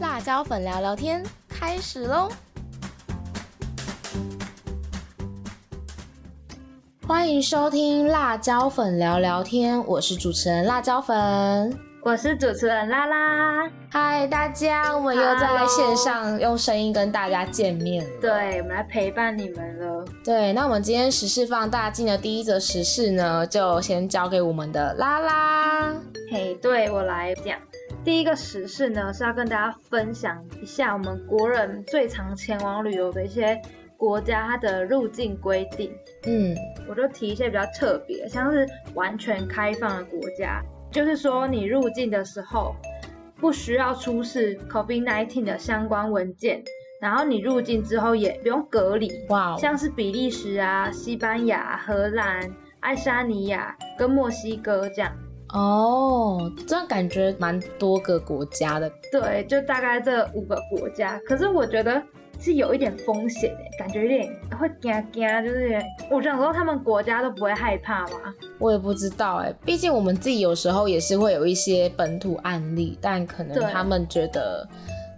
辣椒粉聊聊天开始喽！欢迎收听辣椒粉聊聊天，我是主持人辣椒粉，我是主持人拉拉。嗨，大家，我们又在线上用声音跟大家见面了。对，我们来陪伴你们了。对，那我们今天时事放大镜的第一则时事呢，就先交给我们的拉拉。嘿，对我来讲。第一个时事呢，是要跟大家分享一下我们国人最常前往旅游的一些国家，它的入境规定。嗯，我就提一些比较特别，像是完全开放的国家，就是说你入境的时候不需要出示 COVID-19 的相关文件，然后你入境之后也不用隔离。哇，像是比利时啊、西班牙、荷兰、爱沙尼亚跟墨西哥这样。哦，这样感觉蛮多个国家的，对，就大概这五个国家。可是我觉得是有一点风险诶，感觉有点会惊惊，就是我想说他们国家都不会害怕吗？我也不知道哎，毕竟我们自己有时候也是会有一些本土案例，但可能他们觉得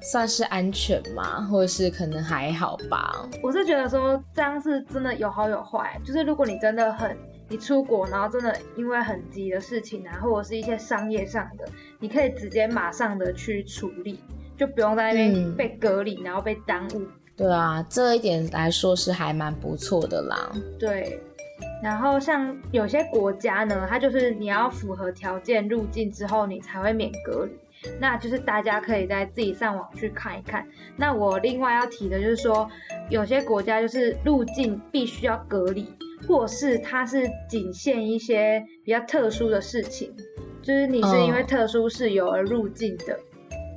算是安全嘛，或者是可能还好吧。我是觉得说这样是真的有好有坏，就是如果你真的很。你出国，然后真的因为很急的事情啊，或者是一些商业上的，你可以直接马上的去处理，就不用在那边被隔离，然后被耽误。对啊，这一点来说是还蛮不错的啦。对，然后像有些国家呢，它就是你要符合条件入境之后，你才会免隔离。那就是大家可以在自己上网去看一看。那我另外要提的就是说，有些国家就是入境必须要隔离。或是它是仅限一些比较特殊的事情，就是你是因为特殊事由而入境的。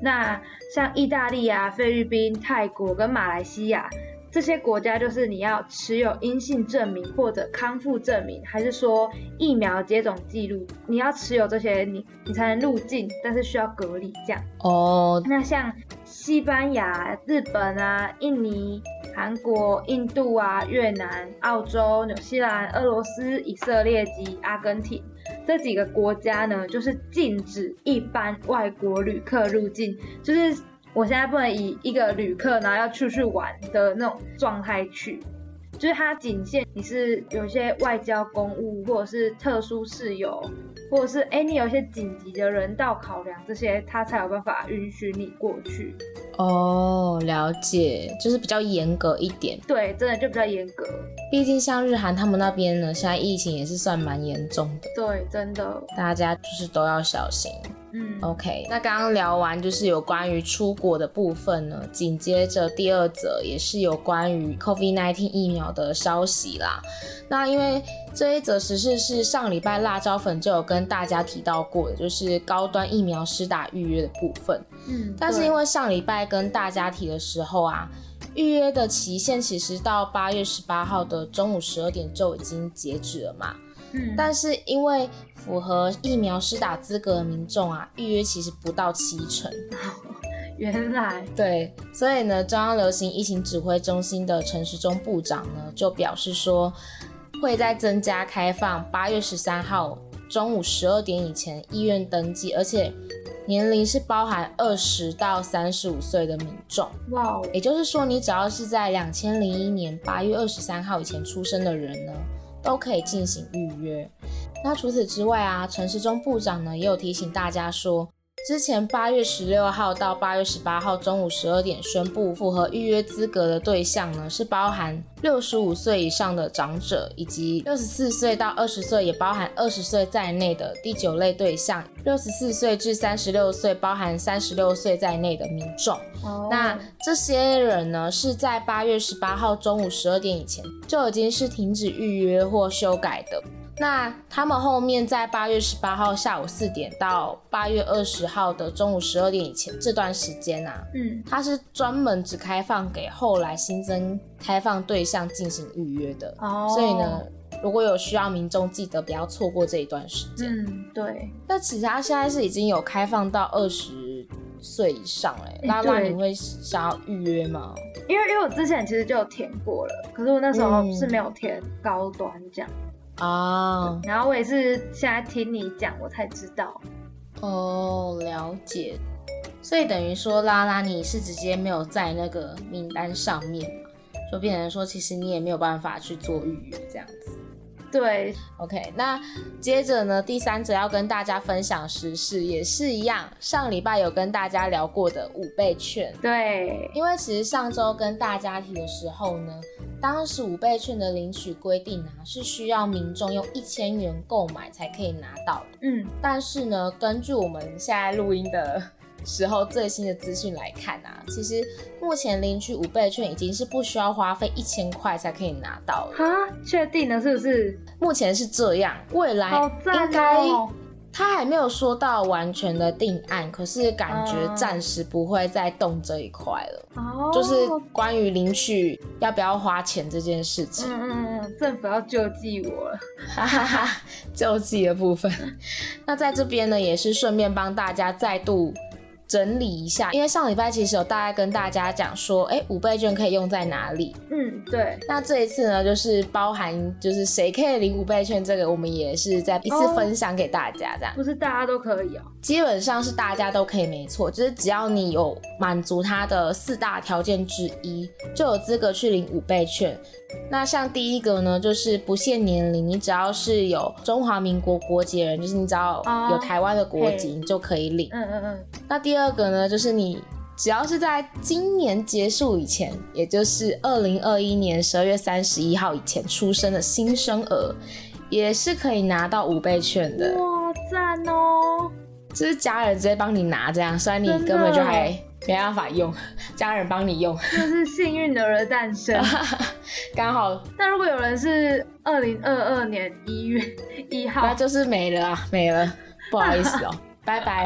那像意大利啊、菲律宾、泰国跟马来西亚这些国家，就是你要持有阴性证明或者康复证明，还是说疫苗接种记录，你要持有这些，你你才能入境，但是需要隔离这样。哦，那像西班牙、日本啊、印尼。韩国、印度啊、越南、澳洲、纽西兰、俄罗斯、以色列及阿根廷这几个国家呢，就是禁止一般外国旅客入境。就是我现在不能以一个旅客然后要出去玩的那种状态去。就是它仅限你是有一些外交公务，或者是特殊事由，或者是哎你有一些紧急的人道考量，这些它才有办法允许你过去。哦，了解，就是比较严格一点。对，真的就比较严格。毕竟像日韩他们那边呢，现在疫情也是算蛮严重的。对，真的，大家就是都要小心。嗯，OK，那刚刚聊完就是有关于出国的部分呢，紧接着第二则也是有关于 COVID-19 疫苗的消息啦。那因为这一则实事是上礼拜辣椒粉就有跟大家提到过的，就是高端疫苗施打预约的部分。嗯，但是因为上礼拜跟大家提的时候啊，预约的期限其实到八月十八号的中午十二点就已经截止了嘛。嗯，但是因为符合疫苗施打资格的民众啊，预约其实不到七成。原来对，所以呢，中央流行疫情指挥中心的陈时中部长呢就表示说，会在增加开放八月十三号中午十二点以前医院登记，而且年龄是包含二十到三十五岁的民众。哇，也就是说，你只要是在两千零一年八月二十三号以前出生的人呢。都可以进行预约。那除此之外啊，陈时中部长呢也有提醒大家说。之前八月十六号到八月十八号中午十二点宣布符合预约资格的对象呢，是包含六十五岁以上的长者，以及六十四岁到二十岁也包含二十岁在内的第九类对象，六十四岁至三十六岁包含三十六岁在内的民众。那这些人呢，是在八月十八号中午十二点以前就已经是停止预约或修改的。那他们后面在八月十八号下午四点到八月二十号的中午十二点以前这段时间啊，嗯，它是专门只开放给后来新增开放对象进行预约的。哦，所以呢，如果有需要民众记得不要错过这一段时间。嗯，对。那其实他现在是已经有开放到二十岁以上哎，那那你会想要预约吗？因为因为我之前其实就有填过了，可是我那时候是没有填高端这样。啊，然后我也是现在听你讲，我才知道。哦，了解。所以等于说拉拉你是直接没有在那个名单上面嘛，就变成说其实你也没有办法去做预约这样子。对，OK，那接着呢，第三者要跟大家分享时事，也是一样，上礼拜有跟大家聊过的五倍券。对，因为其实上周跟大家提的时候呢，当时五倍券的领取规定啊，是需要民众用一千元购买才可以拿到的。嗯，但是呢，根据我们现在录音的。时候最新的资讯来看啊，其实目前领取五倍券已经是不需要花费一千块才可以拿到了。哈，确定了是不是？目前是这样，未来应该他还没有说到完全的定案，可是感觉暂时不会再动这一块了。哦，就是关于领取要不要花钱这件事情。嗯嗯嗯，政府要救济我了，哈哈哈，救济的部分。那在这边呢，也是顺便帮大家再度。整理一下，因为上礼拜其实有大概跟大家讲说，哎，五倍券可以用在哪里？嗯，对。那这一次呢，就是包含就是谁可以领五倍券，这个我们也是在一次分享给大家，这样。不是大家都可以哦。基本上是大家都可以，没错，就是只要你有满足它的四大条件之一，就有资格去领五倍券。那像第一个呢，就是不限年龄，你只要是有中华民国国籍人，就是你只要有台湾的国籍，你就可以领。嗯嗯嗯。那第二个呢，就是你只要是在今年结束以前，也就是二零二一年十二月三十一号以前出生的新生儿，也是可以拿到五倍券的。哇，赞哦！就是家人直接帮你拿，这样，虽然你根本就还。没办法用，家人帮你用，就是幸运儿的诞生，刚好。那如果有人是二零二二年一月一号，那就是没了啊，没了，不好意思哦，拜拜。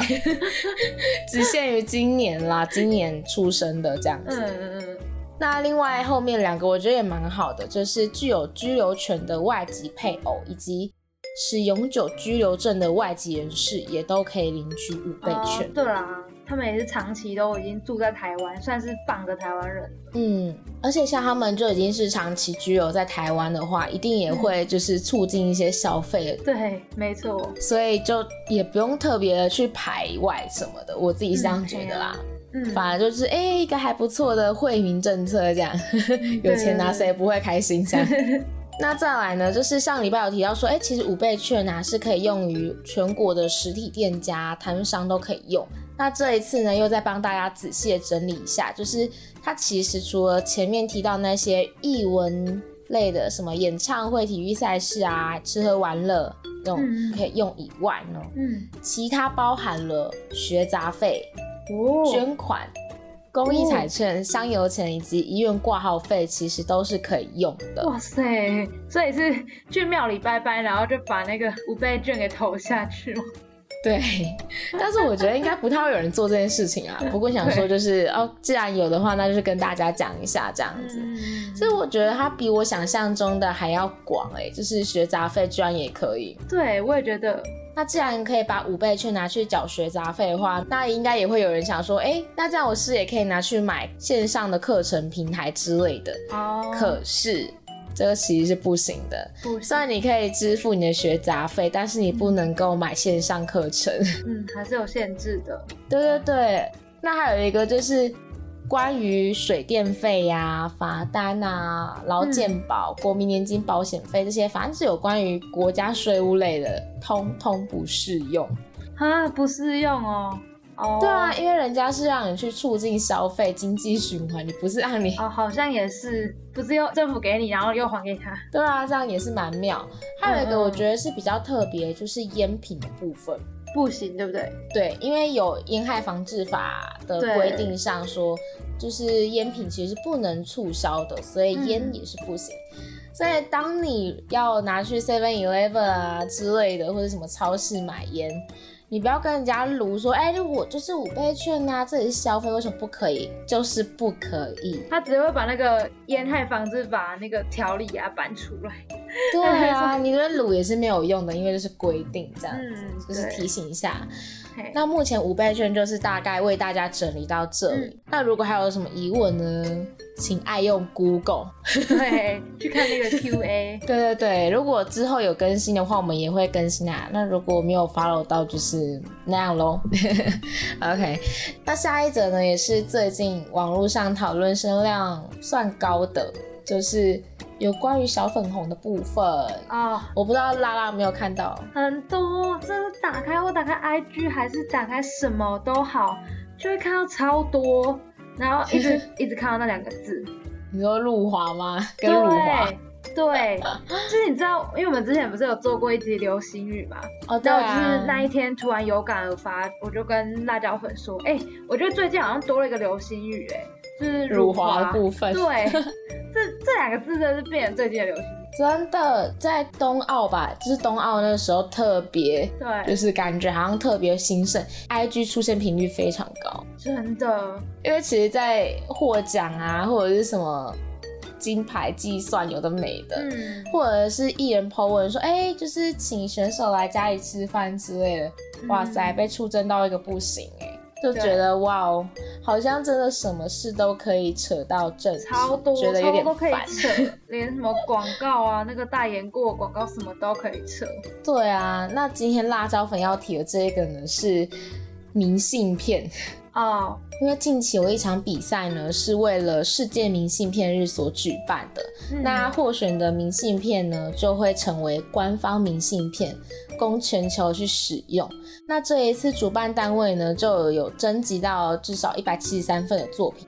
只限于今年啦，今年出生的这样子。嗯嗯嗯。那另外后面两个我觉得也蛮好的，就是具有居留权的外籍配偶以及持永久居留证的外籍人士，也都可以领取五倍券。对啊。他们也是长期都已经住在台湾，算是半个台湾人。嗯，而且像他们就已经是长期居留在台湾的话，一定也会就是促进一些消费。对，没错。所以就也不用特别的去排外什么的，我自己是这样觉得啦。嗯，反而就是哎，一个还不错的惠民政策，这样 有钱拿谁不会开心？这样。那再来呢，就是上礼拜有提到说，哎，其实五倍券啊是可以用于全国的实体店家、摊商都可以用。那这一次呢，又再帮大家仔细的整理一下，就是它其实除了前面提到那些译文类的，什么演唱会、体育赛事啊、吃喝玩乐那种可以用以外呢，嗯，其他包含了学杂费、捐款。公益彩券、香油钱以及医院挂号费，其实都是可以用的。哇塞！所以是去庙里拜拜，然后就把那个五倍券给投下去吗？对。但是我觉得应该不太会有人做这件事情啊。不过想说就是哦，既然有的话，那就是跟大家讲一下这样子。所以我觉得它比我想象中的还要广哎，就是学杂费居然也可以。对，我也觉得。那既然可以把五倍券拿去缴学杂费的话，那应该也会有人想说，哎，那这样我是也可以拿去买线上的课程平台之类的。哦。可是这个其实是不行的。不。虽然你可以支付你的学杂费，但是你不能够买线上课程。嗯，还是有限制的。对对对。那还有一个就是。关于水电费呀、罚单啊、劳健保、国民年金保险费这些，反正是有关于国家税务类的，通通不适用啊，不适用哦。哦，对啊，因为人家是让你去促进消费、经济循环，你不是让你哦，好像也是，不是又政府给你，然后又还给他。对啊，这样也是蛮妙。还有一个我觉得是比较特别，就是烟品的部分。不行，对不对？对，因为有烟害防治法的规定上说，就是烟品其实是不能促销的，所以烟也是不行。所以当你要拿去 Seven Eleven 啊之类的，或者什么超市买烟。你不要跟人家撸说，哎，我就是五倍券呐，这里是消费，为什么不可以？就是不可以。他只会把那个烟害防治法那个条例啊搬出来。对啊，你的撸也是没有用的，因为这是规定这样子，就是提醒一下。那目前五倍券就是大概为大家整理到这里。那如果还有什么疑问呢，请爱用 Google，对，去看那个 QA。对对对，如果之后有更新的话，我们也会更新啊。那如果没有 follow 到，就是就是那样喽。OK，那下一则呢，也是最近网络上讨论声量算高的，就是有关于小粉红的部分啊。我不知道拉拉有没有看到，很多，真的打开我打开 IG 还是打开什么都好，就会看到超多，然后 一直一直看到那两个字。你说露华吗？跟露华。对，就是你知道，因为我们之前不是有做过一集流星雨嘛？哦，对啊。就是那一天突然有感而发，我就跟辣椒粉说：“哎，我觉得最近好像多了一个流星雨，哎，就是辱华部分。”对，这这两个字真是变成最近的流星雨。真的，在冬奥吧，就是冬奥那个时候特别，对，就是感觉好像特别兴盛，IG 出现频率非常高。真的，因为其实，在获奖啊，或者是什么。金牌计算有的没的，嗯，或者是艺人 po 文说，哎，就是请选手来家里吃饭之类的，哇塞，被出征到一个不行哎，就觉得哇哦，好像真的什么事都可以扯到政治，超多，觉得有点烦，连什么广告啊，那个代言过广告什么都可以扯。对啊，那今天辣椒粉要提的这个呢是明信片。哦，因为近期有一场比赛呢，是为了世界明信片日所举办的。那获选的明信片呢，就会成为官方明信片，供全球去使用。那这一次主办单位呢，就有征集到至少一百七十三份的作品。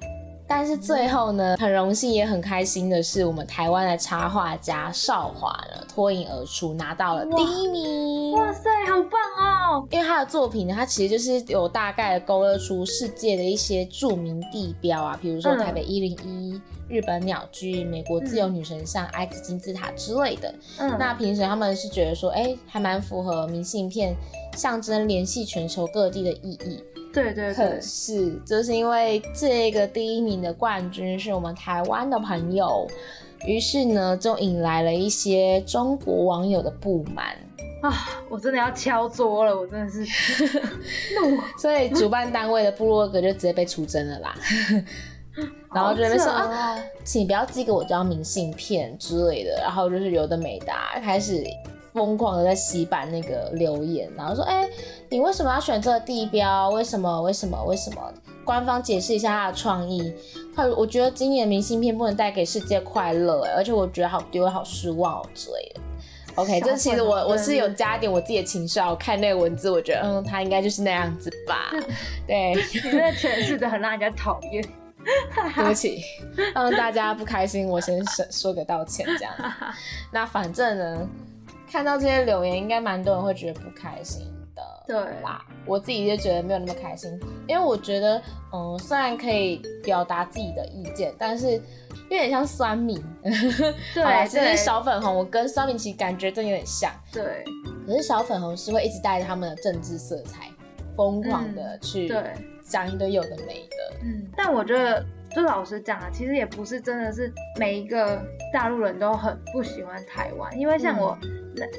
但是最后呢，很荣幸也很开心的是，我们台湾的插画家少华呢脱颖而出，拿到了第一名。哇塞，好棒哦！因为他的作品呢，他其实就是有大概勾勒出世界的一些著名地标啊，比如说台北一零一、日本鸟居、美国自由女神像、埃及金字塔之类的。嗯，那平时他们是觉得说，哎，还蛮符合明信片象征联系全球各地的意义。对对，可是就是因为这个第一名的冠军是我们台湾的朋友，于是呢就引来了一些中国网友的不满啊！我真的要敲桌了，我真的是 怒，所以主办单位的部落格就直接被出征了啦，然后就那边说啊，请不要寄给我这张明信片之类的，然后就是有的没的开始。疯狂的在洗版那个留言，然后说：“哎，你为什么要选这个地标？为什么？为什么？为什么？官方解释一下他的创意。他我觉得今年明信片不能带给世界快乐，而且我觉得好丢，好失望哦之类的。OK，这其实我我是有加点我自己的情绪啊。我看那个文字，我觉得嗯，他应该就是那样子吧。对，你真的诠释的很让人家讨厌。对不起，让 大家不开心，我先说说个道歉这样。那反正呢。看到这些留言，应该蛮多人会觉得不开心的，对啦。我自己就觉得没有那么开心，因为我觉得，嗯，虽然可以表达自己的意见，但是有点像酸民。对，就是小粉红，我跟酸民其实感觉真有点像。对。可是小粉红是会一直带着他们的政治色彩，疯狂的去讲一堆有的没的。嗯，但我觉得。就老实讲啊，其实也不是真的是每一个大陆人都很不喜欢台湾，因为像我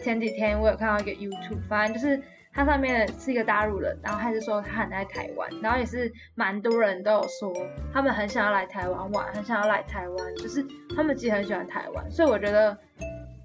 前几天我有看到一个 YouTube，反正就是它上面是一个大陆人，然后他是说他很爱台湾，然后也是蛮多人都有说他们很想要来台湾玩，很想要来台湾，就是他们其实很喜欢台湾，所以我觉得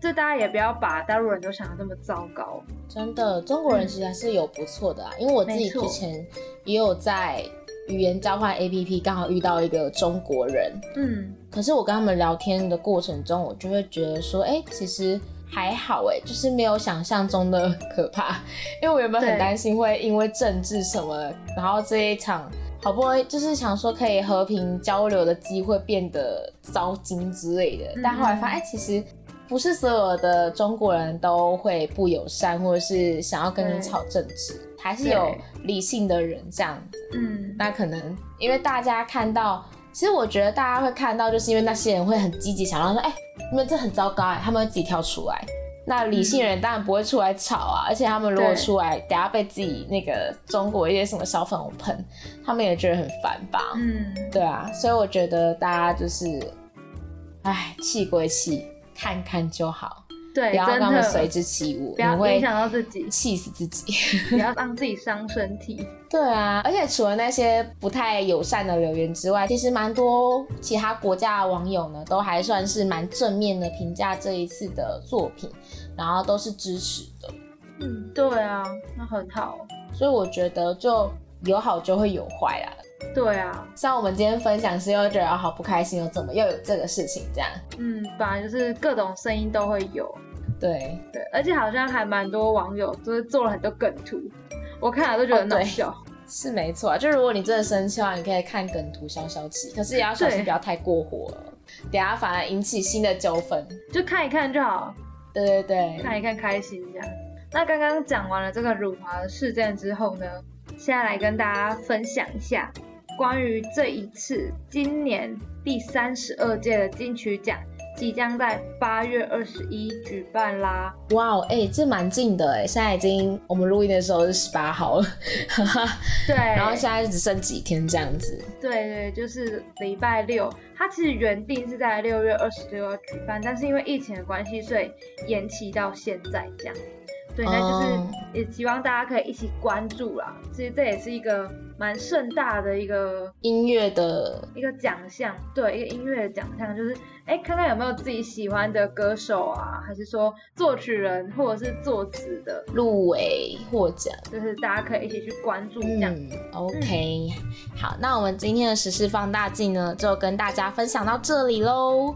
这大家也不要把大陆人都想的那么糟糕。真的，中国人其实还是有不错的啊，因为我自己之前也有在。语言交换 A P P 刚好遇到一个中国人，嗯，可是我跟他们聊天的过程中，我就会觉得说，哎，其实还好，哎，就是没有想象中的 可怕。因为我原本很担心会因为政治什么，然后这一场好不容易就是想说可以和平交流的机会变得糟心之类的，但后来发现，哎，其实不是所有的中国人都会不友善，或者是想要跟你吵政治。还是有理性的人这样子，嗯，那可能因为大家看到，其实我觉得大家会看到，就是因为那些人会很积极，想要说，哎，你们这很糟糕哎，他们会自己跳出来。那理性人当然不会出来吵啊，而且他们如果出来，等下被自己那个中国一些什么小粉红喷，他们也觉得很烦吧？嗯，对啊，所以我觉得大家就是，哎，气归气，看看就好。对，不要让他们随之起舞，不要影响到自己，气死自己，不要让自己伤身体。对啊，而且除了那些不太友善的留言之外，其实蛮多其他国家的网友呢，都还算是蛮正面的评价这一次的作品，然后都是支持的。嗯，对啊，那很好。所以我觉得就有好就会有坏啦。对啊，像我们今天分享是又觉得好不开心，又怎么又有这个事情这样？嗯，本来就是各种声音都会有。对对，而且好像还蛮多网友就是做了很多梗图，我看了都觉得很搞笑。是没错啊，就如果你真的生气的话，你可以看梗图消消气，可是也要小心不要太过火了，等下反而引起新的纠纷。就看一看就好。对对对，看一看开心这样。那刚刚讲完了这个辱华的事件之后呢，现在来跟大家分享一下关于这一次今年第三十二届的金曲奖。即将在八月二十一举办啦！哇哦，哎，这蛮近的哎，现在已经我们录音的时候是十八号了，对，然后现在只剩几天这样子。对对，就是礼拜六，它其实原定是在六月二十六要举办，但是因为疫情的关系，所以延期到现在这样。对，那就是也希望大家可以一起关注啦。其实这也是一个蛮盛大的一个音乐的一个奖项，对，一个音乐的奖项，就是哎，看看有没有自己喜欢的歌手啊，还是说作曲人或者是作词的入围获奖，就是大家可以一起去关注这样。OK，好，那我们今天的时事放大镜呢，就跟大家分享到这里喽。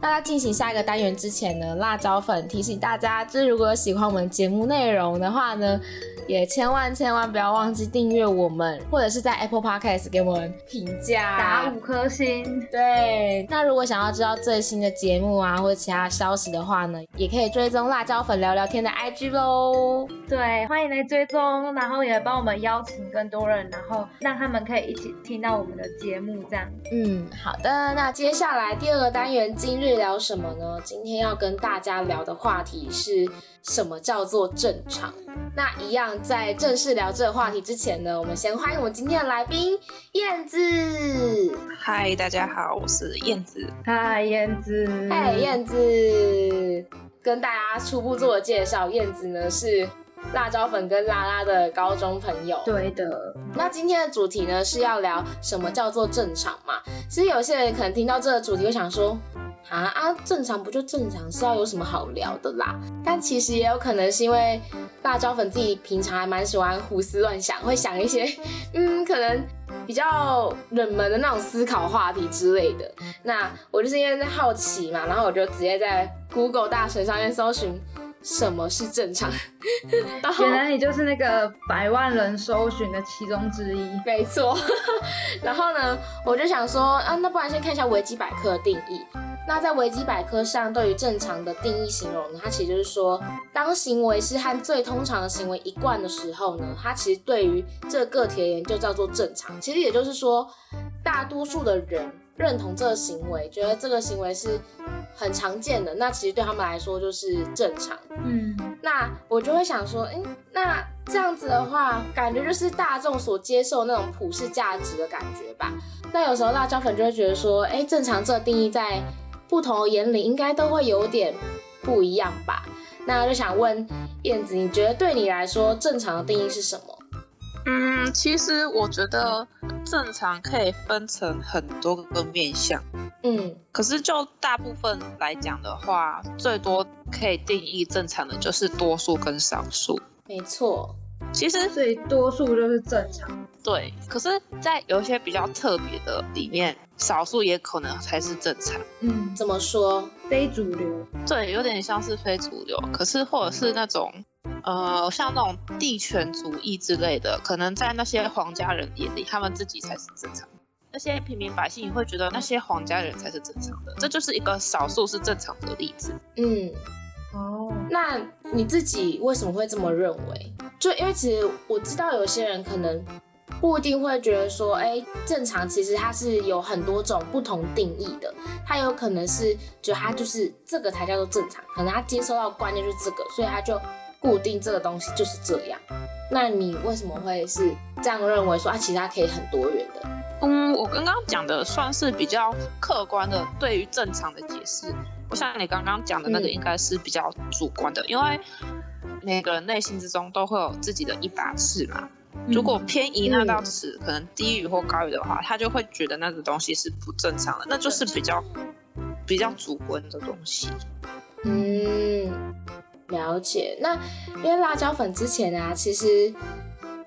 大家进行下一个单元之前呢，辣椒粉提醒大家，就是如果喜欢我们节目内容的话呢。也千万千万不要忘记订阅我们，或者是在 Apple Podcast 给我们评价，打五颗星。对，那如果想要知道最新的节目啊，或者其他消息的话呢，也可以追踪辣椒粉聊聊天的 IG 喽。对，欢迎来追踪，然后也帮我们邀请更多人，然后让他们可以一起听到我们的节目，这样。嗯，好的。那接下来第二个单元，今日聊什么呢？今天要跟大家聊的话题是。什么叫做正常？那一样，在正式聊这个话题之前呢，我们先欢迎我们今天的来宾燕子。嗨，大家好，我是燕子。嗨，燕子。嗨，燕子。跟大家初步做个介绍，燕子呢是辣椒粉跟拉拉的高中朋友。对的。那今天的主题呢是要聊什么叫做正常嘛？其实有些人可能听到这个主题会想说。啊啊，正常不就正常，是要有什么好聊的啦？但其实也有可能是因为辣椒粉自己平常还蛮喜欢胡思乱想，会想一些嗯，可能比较冷门的那种思考话题之类的。那我就是因为在好奇嘛，然后我就直接在 Google 大神上面搜寻什么是正常。原来你就是那个百万人搜寻的其中之一。没错。然后呢，我就想说啊，那不然先看一下维基百科的定义。那在维基百科上，对于正常的定义形容呢，它其实就是说，当行为是和最通常的行为一贯的时候呢，它其实对于这个个体而言就叫做正常。其实也就是说，大多数的人认同这个行为，觉得这个行为是很常见的，那其实对他们来说就是正常。嗯，那我就会想说，哎，那这样子的话，感觉就是大众所接受那种普世价值的感觉吧。那有时候辣椒粉就会觉得说，哎，正常这个定义在。不同的眼里应该都会有点不一样吧？那就想问燕子，你觉得对你来说正常的定义是什么？嗯，其实我觉得正常可以分成很多个面向。嗯，可是就大部分来讲的话，最多可以定义正常的就是多数跟少数。没错。其实所以多数就是正常，对。可是，在有一些比较特别的里面，少数也可能才是正常。嗯，怎么说？非主流？对，有点像是非主流。可是，或者是那种，呃，像那种地权主义之类的，可能在那些皇家人眼里，他们自己才是正常。那些平民百姓也会觉得那些皇家人才是正常的。这就是一个少数是正常的例子。嗯。哦，那你自己为什么会这么认为？就因为其实我知道有些人可能不一定会觉得说，哎，正常其实它是有很多种不同定义的。他有可能是觉得他就是这个才叫做正常，可能他接收到观念就是这个，所以他就固定这个东西就是这样。那你为什么会是这样认为说啊，其实它可以很多元的？嗯，我刚刚讲的算是比较客观的对于正常的解释。我想你刚刚讲的那个应该是比较主观的，因为每个人内心之中都会有自己的一把尺嘛。如果偏移那道尺可能低于或高于的话，他就会觉得那个东西是不正常的，那就是比较比较主观的东西。嗯，了解。那因为辣椒粉之前啊，其实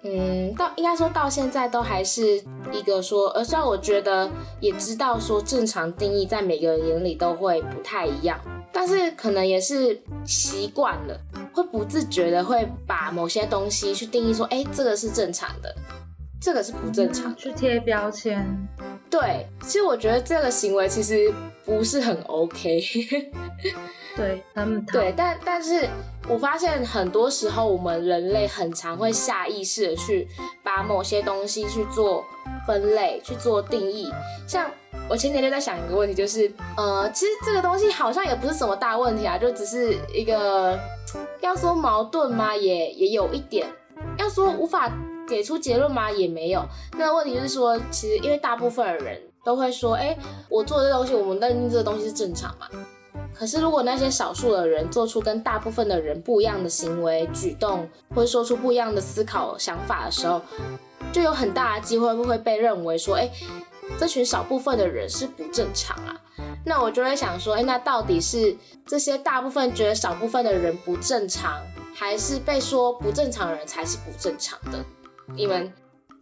嗯，到应该说到现在都还是一个说，呃，虽然我觉得也知道说正常定义在每个人眼里都会不太一样，但是可能也是习惯了，会不自觉的会把某些东西去定义说，哎，这个是正常的，这个是不正常的，去贴标签。对，其实我觉得这个行为其实不是很 OK。对，他们对，但但是我发现很多时候我们人类很常会下意识的去把某些东西去做分类、去做定义。像我前几天在想一个问题，就是呃，其实这个东西好像也不是什么大问题啊，就只是一个要说矛盾吗？也也有一点，要说无法给出结论吗？也没有。那问题就是说，其实因为大部分的人都会说，哎，我做这东西，我们认定这个东西是正常嘛。可是，如果那些少数的人做出跟大部分的人不一样的行为举动，或说出不一样的思考想法的时候，就有很大的机会会被认为说，哎，这群少部分的人是不正常啊。那我就会想说，哎，那到底是这些大部分觉得少部分的人不正常，还是被说不正常的人才是不正常的？你们？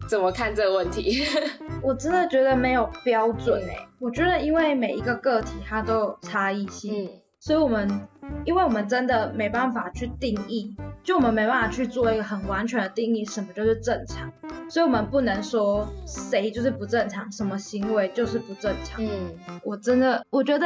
怎么看这个问题？我真的觉得没有标准哎。我觉得因为每一个个体它都有差异性，所以我们因为我们真的没办法去定义，就我们没办法去做一个很完全的定义，什么就是正常，所以我们不能说谁就是不正常，什么行为就是不正常。嗯，我真的我觉得，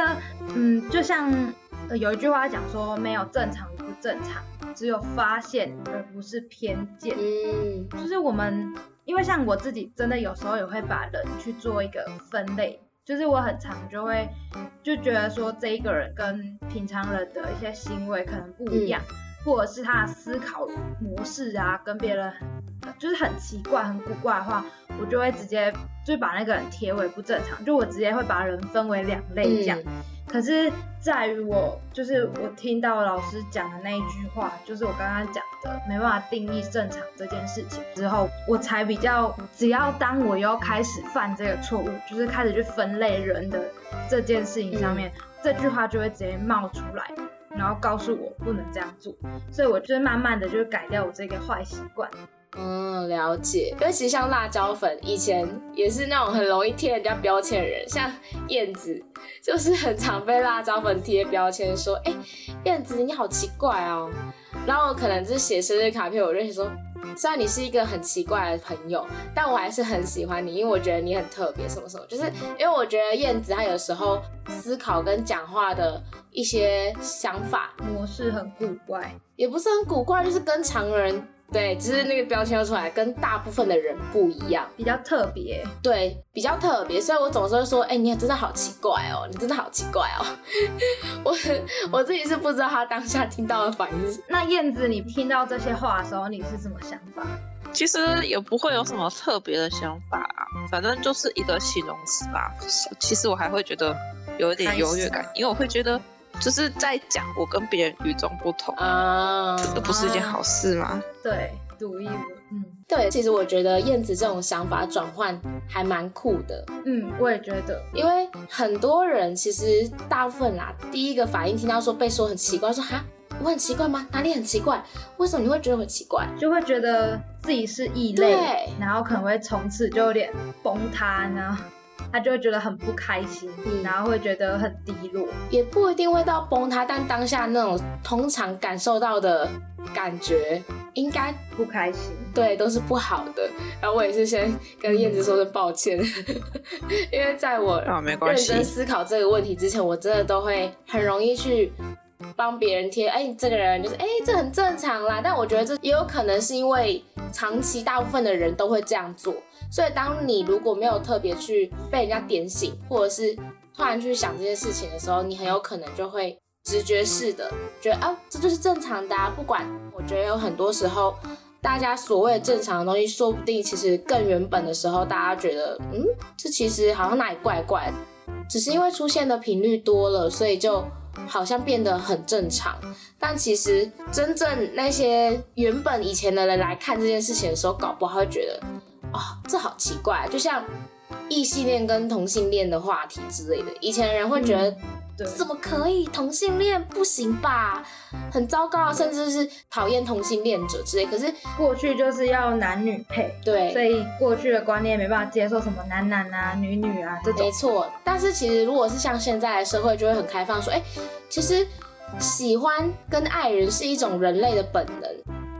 嗯，就像有一句话讲说，没有正常不正常，只有发现而不是偏见。嗯，就是我们。因为像我自己，真的有时候也会把人去做一个分类，就是我很常就会就觉得说这一个人跟平常人的一些行为可能不一样，或者是他的思考模式啊跟别人就是很奇怪、很古怪的话，我就会直接就把那个人贴为不正常，就我直接会把人分为两类这样。可是在于我，就是我听到老师讲的那一句话，就是我刚刚讲的没办法定义正常这件事情之后，我才比较，只要当我又开始犯这个错误，就是开始去分类人的这件事情上面，这句话就会直接冒出来，然后告诉我不能这样做，所以我就慢慢的就改掉我这个坏习惯。嗯，了解。因为其实像辣椒粉，以前也是那种很容易贴人家标签的人，像燕子，就是很常被辣椒粉贴标签，说，哎，燕子你好奇怪哦。然后可能就是写生日卡片，我认识说，虽然你是一个很奇怪的朋友，但我还是很喜欢你，因为我觉得你很特别，什么什么，就是因为我觉得燕子她有时候思考跟讲话的一些想法模式很古怪，也不是很古怪，就是跟常人。对，只是那个标签出来，跟大部分的人不一样，比较特别。对，比较特别，所以我总是会说，哎，你真的好奇怪哦，你真的好奇怪哦。我我自己是不知道他当下听到的反应是。那燕子，你听到这些话的时候，你是什么想法？其实也不会有什么特别的想法啊，反正就是一个形容词吧。其实我还会觉得有一点优越感，因为我会觉得。就是在讲我跟别人与众不同啊，这不是一件好事吗？对，独一无嗯，对，其实我觉得燕子这种想法转换还蛮酷的。嗯，我也觉得，因为很多人其实大部分啦，第一个反应听到说被说很奇怪，说哈，我很奇怪吗？哪里很奇怪？为什么你会觉得很奇怪？就会觉得自己是异类，然后可能会从此就有点崩塌呢。他就会觉得很不开心，然后会觉得很低落，也不一定会到崩塌，但当下那种通常感受到的感觉应该不开心，对，都是不好的。然后我也是先跟燕子说声抱歉，因为在我认真思考这个问题之前，我真的都会很容易去帮别人贴，哎，这个人就是，哎，这很正常啦。但我觉得这也有可能是因为长期大部分的人都会这样做。所以，当你如果没有特别去被人家点醒，或者是突然去想这件事情的时候，你很有可能就会直觉式的觉得啊，这就是正常的啊。不管，我觉得有很多时候，大家所谓正常的东西，说不定其实更原本的时候，大家觉得，嗯，这其实好像哪里怪怪，只是因为出现的频率多了，所以就好像变得很正常。但其实真正那些原本以前的人来看这件事情的时候，搞不好会觉得。哦，这好奇怪，就像异性恋跟同性恋的话题之类的。以前人会觉得对，怎么可以同性恋不行吧？很糟糕啊，甚至是讨厌同性恋者之类。可是过去就是要男女配，对，所以过去的观念没办法接受什么男男啊、女女啊这种没。错。但是其实如果是像现在的社会，就会很开放，说，哎、其实喜欢跟爱人是一种人类的本能，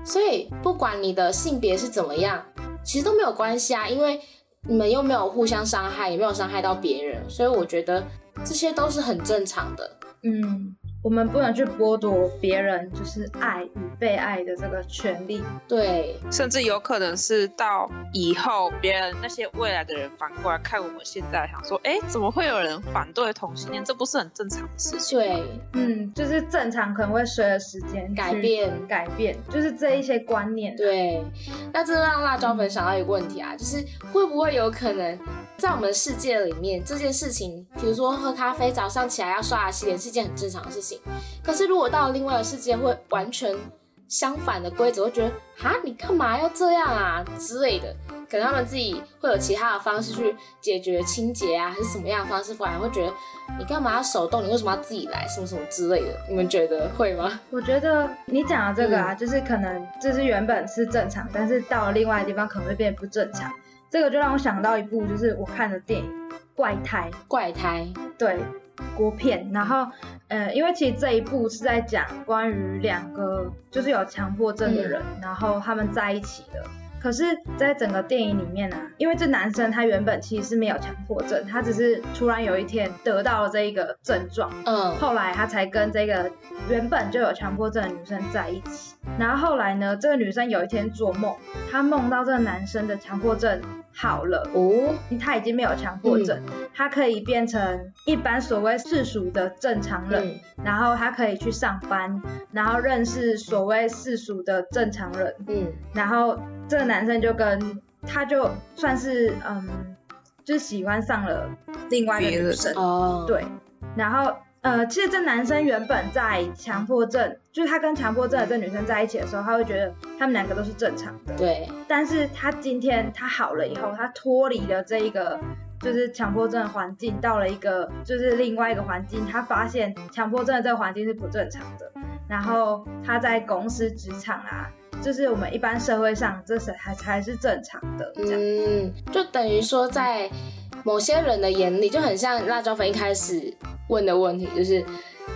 所以不管你的性别是怎么样，其实都没有关系啊，因为你们又没有互相伤害，也没有伤害到别人，所以我觉得这些都是很正常的。嗯，我们不能去剥夺别人就是爱与被爱的这个权利。对，甚至有可能是到以后别人那些未来的人反过来看我们现在，想说，哎，怎么会有人反对同性恋？这不是很正常的事情？对，嗯，就是正常可能会随着时间改变改变，就是这一些观念。对，那这让辣椒粉想到一个问题啊，就是会不会有可能在我们的世界里面，这件事情，比如说喝咖啡，早上起来要刷牙洗脸是件很正常的事情，可是如果到了另外的世界，会完全相反的规则，会觉得哈，你干嘛要这样啊之类的。可能他们自己会有其他的方式去解决清洁啊，还是什么样的方式，反而会觉得你干嘛要手动，你为什么要自己来，什么什么之类的。你们觉得会吗？我觉得你讲的这个啊，嗯就是可能就是原本是正常，但是到了另外的地方可能会变得不正常。这个就让我想到一部就是我看的电影《怪胎》，怪胎，对，国片。然后呃，因为其实这一部是在讲关于两个就是有强迫症的人，然后他们在一起的。可是，在整个电影里面呢、啊，因为这男生他原本其实是没有强迫症，他只是突然有一天得到了这一个症状，嗯，后来他才跟这个原本就有强迫症的女生在一起。然后后来呢，这个女生有一天做梦，她梦到这个男生的强迫症好了，哦，他已经没有强迫症，他可以变成一般所谓世俗的正常人，嗯。然后他可以去上班，然后认识所谓世俗的正常人，嗯。然后这个男生就跟他就算是嗯，就是喜欢上了另外一个女生，哦，对，然后呃，其实这男生原本在强迫症，就是他跟强迫症的这女生在一起的时候，他会觉得他们两个都是正常的，对，但是他今天他好了以后，他脱离了这一个就是强迫症的环境，到了一个就是另外一个环境，他发现强迫症的这个环境是不正常的，然后他在公司职场啊，就是我们一般社会上这是还才是正常的这样。嗯，就等于说在某些人的眼里，就很像辣椒粉一开始问的问题，就是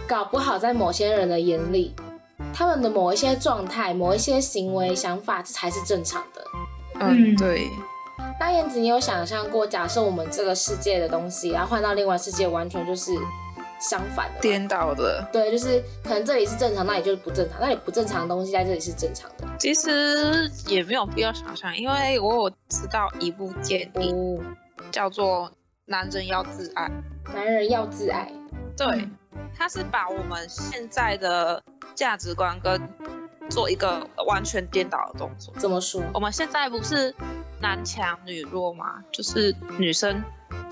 搞不好在某些人的眼里，他们的某一些状态、某一些行为、想法，这才是正常的。嗯嗯，对，那燕子，你有想象过，假设我们这个世界的东西，然后换到另外世界，完全就是相反的？颠倒的。对，就是可能这里是正常，那里就是不正常；那里不正常的东西在这里是正常的。其实也没有必要想象，因为我有知道一部电影哦，叫做《男人要自爱》，男人要自爱。对，他是把我们现在的价值观跟做一个完全颠倒的动作。怎么说？我们现在不是男强女弱吗？就是女生，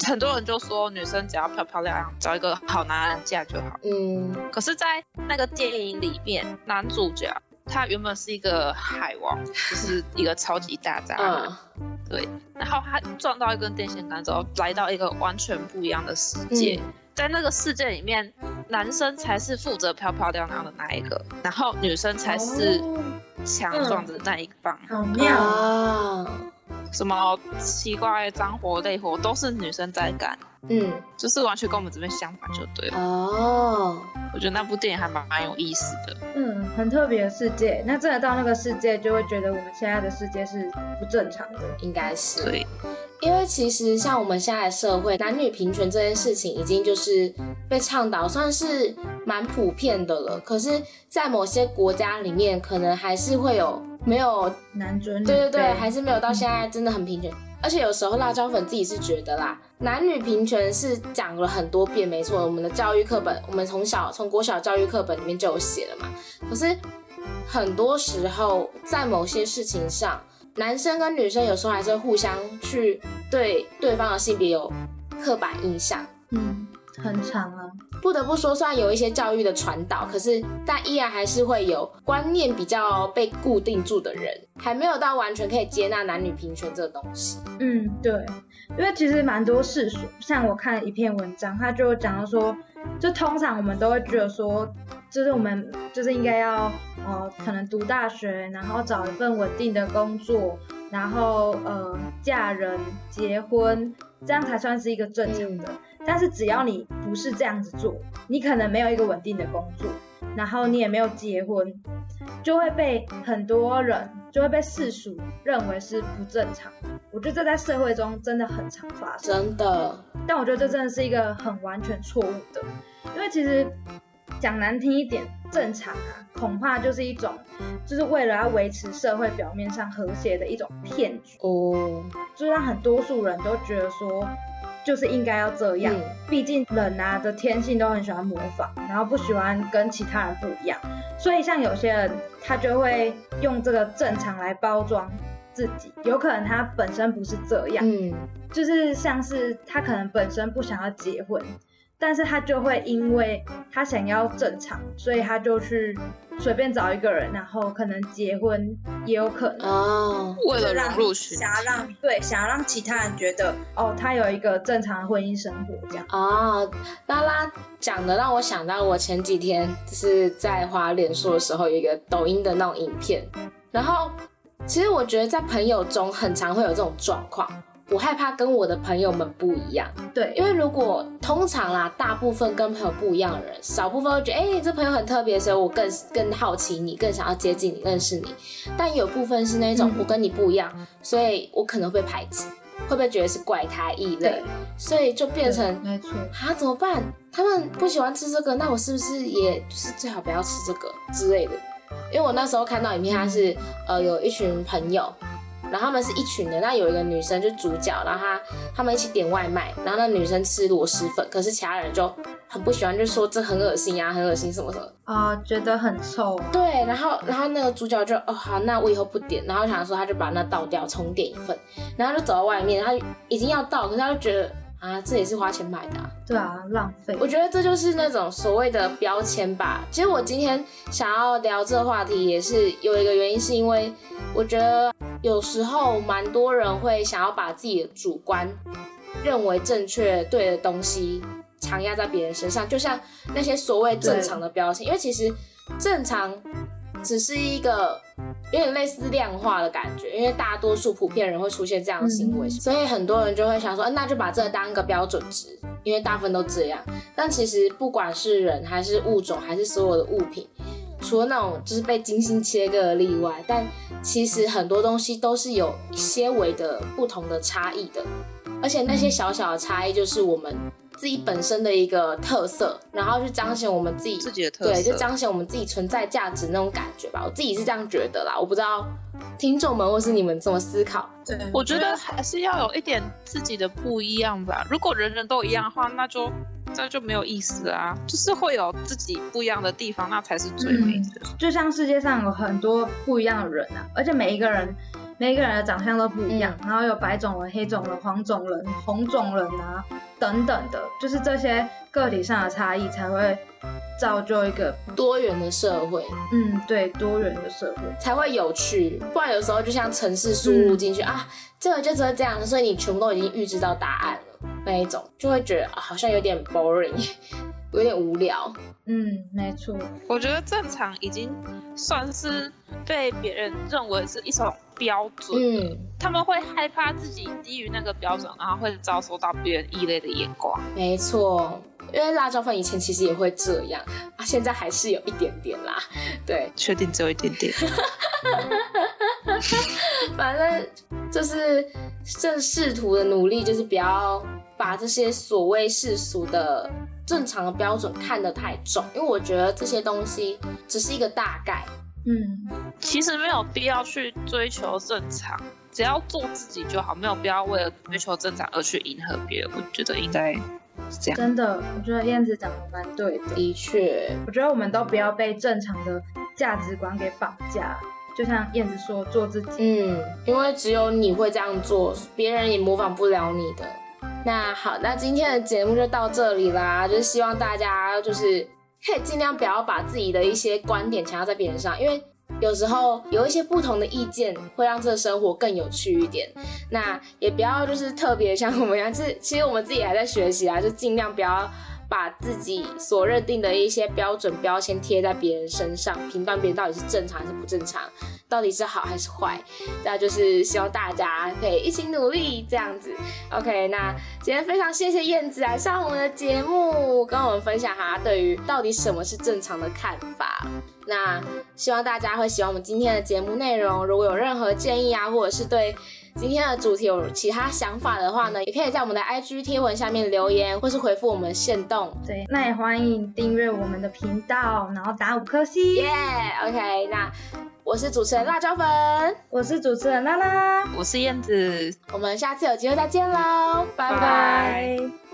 很多人就说女生只要漂漂亮亮，找一个好男人嫁就好。嗯可是，在那个电影里面，男主角他原本是一个海王，就是一个超级大渣男，嗯对。然后他撞到一根电线杆之后，来到一个完全不一样的世界。嗯在那个世界里面，男生才是负责漂漂亮亮的那一个，然后女生才是哦。强壮的那一方。好妙，啊，什么奇怪的脏活累活都是女生在干，嗯就是完全跟我们这边相反就对了。哦，我觉得那部电影还蛮蛮有意思的。嗯，很特别的世界。那真的到那个世界，就会觉得我们现在的世界是不正常的。应该是。对，因为其实像我们现在的社会，男女平权这件事情已经就是被倡导，算是蛮普遍的了。可是，在某些国家里面，可能还是会有没有，男尊女对对对，卑还是没有到现在真的很平权。而且有时候辣椒粉自己是觉得啦，男女平权是讲了很多遍，没错，我们的教育课本，我们从小从国小教育课本里面就有写了嘛。可是很多时候在某些事情上，男生跟女生有时候还是会互相去对对方的性别有刻板印象。嗯，很长啊。不得不说，虽然有一些教育的传导，可是但依然还是会有观念比较被固定住的人，还没有到完全可以接纳男女平权这个东西。嗯，对，因为其实蛮多世俗，像我看了一篇文章，他就讲到说，就通常我们都会觉得说，就是我们就是应该要呃，可能读大学，然后找一份稳定的工作，然后呃，嫁人、结婚，这样才算是一个正常的。但是只要你不是这样子做，你可能没有一个稳定的工作，然后你也没有结婚，就会被很多人就会被世俗认为是不正常。我觉得这在社会中真的很常发生，真的。但我觉得这真的是一个很完全错误的，因为其实讲难听一点，正常啊，恐怕就是一种，就是为了要维持社会表面上和谐的一种骗局哦，就让很多数人都觉得说。就是应该要这样，毕竟人啊的天性都很喜欢模仿，然后不喜欢跟其他人不一样，所以像有些人他就会用这个正常来包装自己，有可能他本身不是这样，嗯，就是像是他可能本身不想要结婚。但是他就会因为他想要正常，所以他就去随便找一个人，然后可能结婚也有可能哦，为了融入群，想要让对想要让其他人觉得哦，他有一个正常的婚姻生活这样哦。拉拉讲的让我想到我前几天就是在花脸书的时候有一个抖音的那种影片，然后其实我觉得在朋友中很常会有这种状况。我害怕跟我的朋友们不一样，对，因为如果通常啦，大部分跟朋友不一样的人，少部分会觉得，哎，这朋友很特别，所以我更更好奇你，更想要接近你，认识你。但有部分是那种，我跟你不一样，所以我可能会排斥，会不会觉得是怪胎异类？所以就变成，没错，啊，怎么办？他们不喜欢吃这个，那我是不是也就是最好不要吃这个之类的？因为我那时候看到影片，他是呃有一群朋友。然后他们是一群的，那有一个女生就主角，然后她他们一起点外卖，然后那女生吃螺蛳粉，可是其他人就很不喜欢，就说这很恶心啊，很恶心什么什么啊，觉得很臭。对，然后然后那个主角就哦好，那我以后不点，然后想说他就把那倒掉，重点一份，然后就走到外面，他已经要倒，可是他就觉得。啊，这也是花钱买的，对啊，浪费。我觉得这就是那种所谓的标签吧。其实我今天想要聊这个话题，也是有一个原因，是因为我觉得有时候蛮多人会想要把自己的主观认为正确对的东西强压在别人身上，就像那些所谓正常的标签，因为其实正常只是一个。有点类似量化的感觉，因为大多数普遍人会出现这样的行为，所以很多人就会想说，那就把这个当一个标准值，因为大部分都这样。但其实不管是人还是物种还是所有的物品，除了那种就是被精心切割的例外，但其实很多东西都是有些微的不同的差异的，而且那些小小的差异就是我们。自己本身的一个特色，然后去彰显我们自己自己的特色，对，就彰显我们自己存在价值那种感觉吧。我自己是这样觉得啦，我不知道听众们或是你们怎么思考。对，我觉得还是要有一点自己的不一样吧。如果人人都一样的话，那就那就没有意思啊。就是会有自己不一样的地方，那才是最美的。就像世界上有很多不一样的人啊，而且每一个人。每一个人的长相都不一样，然后有白种人、黑种人、黄种人、红种人啊等等的，就是这些个体上的差异才会造就一个多元的社会。嗯，对，多元的社会才会有趣，不然有时候就像城市输入进去啊，这个就只会这样，所以你全部都已经预知到答案了，那一种就会觉得好像有点 boring，有点无聊。嗯，没错，我觉得正常已经算是被别人认为是一种。标准，嗯，他们会害怕自己低于那个标准，然后会遭受到别人异类的眼光。没错，因为辣椒粉以前其实也会这样啊，现在还是有一点点啦。对，确定只有一点点。反正就是正试图的努力，就是不要把这些所谓世俗的正常的标准看得太重，因为我觉得这些东西只是一个大概。嗯，其实没有必要去追求正常，只要做自己就好，没有必要为了追求正常而去迎合别人。我觉得应该是这样。真的，我觉得燕子讲的蛮对的。的确，我觉得我们都不要被正常的价值观给绑架。就像燕子说，做自己。嗯，因为只有你会这样做，别人也模仿不了你的。那好，那今天的节目就到这里啦，就是希望大家就是可以尽量不要把自己的一些观点强加在别人上，因为有时候有一些不同的意见会让这个生活更有趣一点。那也不要就是特别像我们一样，是其实我们自己还在学习啊，就尽量不要。把自己所认定的一些标准标签贴在别人身上，评断别人到底是正常还是不正常，到底是好还是坏，那就是希望大家可以一起努力这样子。OK，那今天非常谢谢燕子来上我们的节目，跟我们分享她对于到底什么是正常的看法。那希望大家会喜欢我们今天的节目内容，如果有任何建议啊，或者是对。今天的主题有其他想法的话呢，也可以在我们的 IG 贴文下面留言，或是回复我们线动。对，那也欢迎订阅我们的频道，然后打五颗星。耶，OK，那我是主持人辣椒粉，我是主持人娜娜，我是燕子，我们下次有机会再见喽，拜拜。